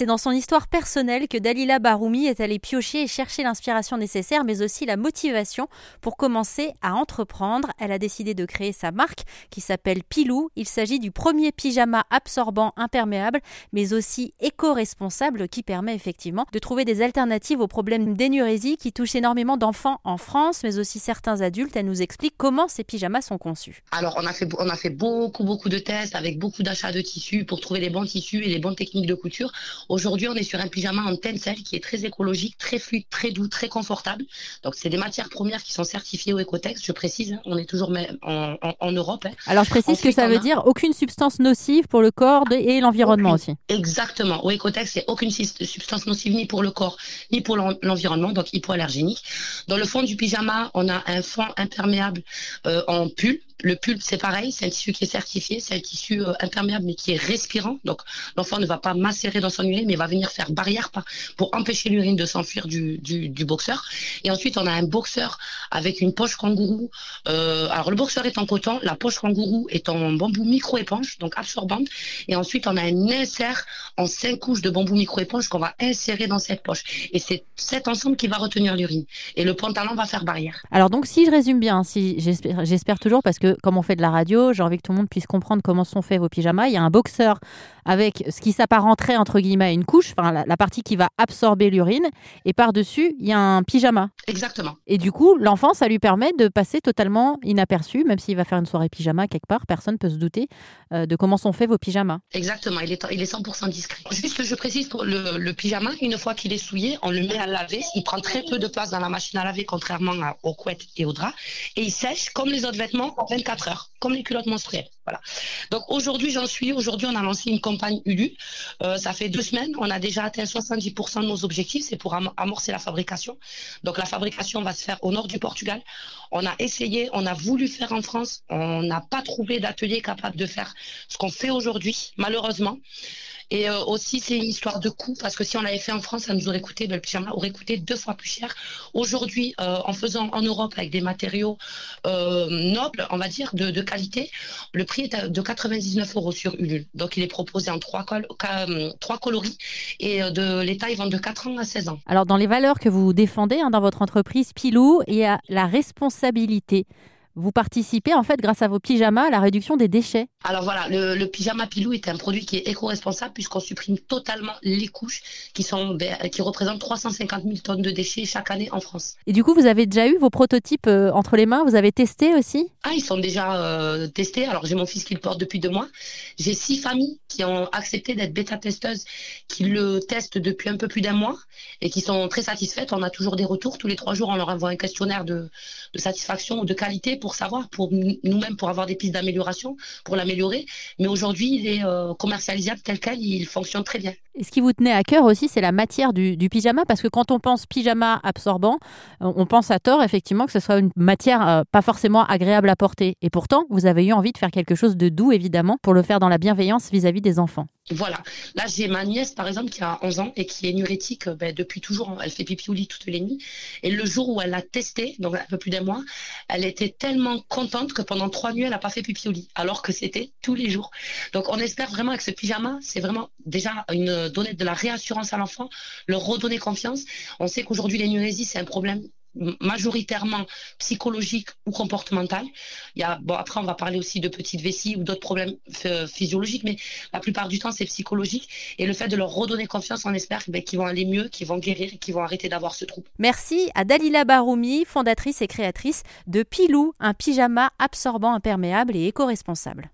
C'est dans son histoire personnelle que Dalila Baroumi est allée piocher et chercher l'inspiration nécessaire, mais aussi la motivation pour commencer à entreprendre. Elle a décidé de créer sa marque qui s'appelle Pilou. Il s'agit du premier pyjama absorbant imperméable, mais aussi éco-responsable qui permet effectivement de trouver des alternatives aux problèmes d'énurésie qui touchent énormément d'enfants en France, mais aussi certains adultes. Elle nous explique comment ces pyjamas sont conçus. Alors, on a fait, on a fait beaucoup, beaucoup de tests avec beaucoup d'achats de tissus pour trouver les bons tissus et les bonnes techniques de couture. Aujourd'hui, on est sur un pyjama en tencel qui est très écologique, très fluide, très doux, très confortable. Donc, c'est des matières premières qui sont certifiées au Ecotex, je précise. Hein. on est toujours en, en, Europe. Hein. Alors, je précise que ça veut dire aucune substance nocive pour le corps et l'environnement aussi. Exactement. Au Ecotex, c'est aucune substance nocive ni pour le corps, ni pour l'environnement, donc hypoallergénique. Dans le fond du pyjama, on a un fond imperméable euh, en pull le pull, c'est pareil, c'est un tissu qui est certifié, c'est un tissu euh, imperméable mais qui est respirant. Donc l'enfant ne va pas macérer dans son urine, mais va venir faire barrière pour empêcher l'urine de s'enfuir du, du, boxeur. Et ensuite, on a un boxeur avec une poche kangourou. Euh, alors le boxeur est en coton, la poche kangourou est en bambou micro-éponge, donc absorbante. Et ensuite, on a un insert en cinq couches de bambou micro-éponge qu'on va insérer dans cette poche. Et c'est cet ensemble qui va retenir l'urine. Et le pantalon va faire barrière. Alors donc, si je résume bien, si j'espère toujours, parce que comme on fait de la radio, j'ai envie que tout le monde puisse comprendre comment sont faits vos pyjamas. Il y a un boxeur avec ce qui s'apparenterait entre guillemets à une couche, enfin la, partie qui va absorber l'urine, et par-dessus, il y a un pyjama. Exactement. Et du coup, l'enfant, ça lui permet de passer totalement inaperçu, même s'il va faire une soirée pyjama quelque part, personne peut se douter euh, de comment sont faits vos pyjamas. Exactement, il est, il est 100% discret. Juste que je précise pour le, pyjama, une fois qu'il est souillé, on le met à laver, il prend très peu de place dans la machine à laver, contrairement aux couettes et aux draps, et il sèche comme les autres vêtements en 24 heures, comme les culottes menstruelles. Voilà. Donc aujourd'hui, j'en suis, aujourd'hui, on a lancé une campagne ULU. Euh, ça fait deux semaines, on a déjà atteint 70% de nos objectifs, c'est pour amorcer la fabrication. Donc la fabrication va se faire au nord du Portugal. On a essayé, on a voulu faire en France, on n'a pas trouvé d'atelier capable de faire ce qu'on fait aujourd'hui, malheureusement. Et euh, aussi, c'est une histoire de coût, parce que si on l'avait fait en France, ça nous aurait coûté, coûté deux fois plus cher. Aujourd'hui, euh, en faisant en Europe avec des matériaux euh, nobles, on va dire, de, qualité, le prix est de 99 euros sur Ulule. Donc, il est proposé en trois, coloris et de l'État, ils vendent de 4 ans à 16 ans. Alors, dans les valeurs que vous défendez hein, dans votre entreprise Pilou, il y a la responsabilité vous participez en fait grâce à vos pyjamas à la réduction des déchets. Alors voilà, le, pyjama Pilou est un produit qui est éco-responsable puisqu'on supprime totalement les couches qui, sont, qui représentent 350 000 tonnes de déchets chaque année en France. Et du coup, vous avez déjà eu vos prototypes euh, entre les mains? Vous avez testé aussi? Ah, ils sont déjà euh, testés. Alors j'ai mon fils qui le porte depuis deux mois. J'ai six familles qui ont accepté d'être bêta-testeuses, qui le testent depuis un peu plus d'un mois et qui sont très satisfaites. On a toujours des retours. Tous les trois jours, on leur envoie un questionnaire de, de satisfaction ou de qualité pour savoir, pour nous-mêmes, pour avoir des pistes d'amélioration, pour l'améliorer. Mais aujourd'hui, il est euh, commercialisable tel quel, il fonctionne très bien. Et ce qui vous tenait à cœur aussi, c'est la matière du, pyjama, parce que quand on pense pyjama absorbant, euh, on pense à tort effectivement que ce soit une matière euh, pas forcément agréable à porter. Et pourtant, vous avez eu envie de faire quelque chose de doux, évidemment, pour le faire dans la bienveillance vis-à-vis des enfants. Voilà. Là, j'ai ma nièce, par exemple, qui a 11 ans et qui est nurétique ben, depuis toujours. Elle fait pipi au lit toutes les nuits. Et le jour où elle l'a testé, donc un peu plus d'un mois, elle était tellement contente que pendant trois nuits, elle n'a pas fait pipi au lit, alors que c'était tous les jours. Donc, on espère vraiment que ce pyjama, c'est vraiment déjà une donner de la réassurance à l'enfant, leur redonner confiance. On sait qu'aujourd'hui, l'énurésie, c'est un problème majoritairement psychologique ou comportemental. Il y a, bon, après, on va parler aussi de petites vessies ou d'autres problèmes euh, physiologiques, mais la plupart du temps, c'est psychologique. Et le fait de leur redonner confiance, on espère ben, qu'ils vont aller mieux, qu'ils vont guérir qu'ils vont arrêter d'avoir ce trouble. Merci à Dalila Baroumi, fondatrice et créatrice de Pilou, un pyjama absorbant imperméable et éco-responsable.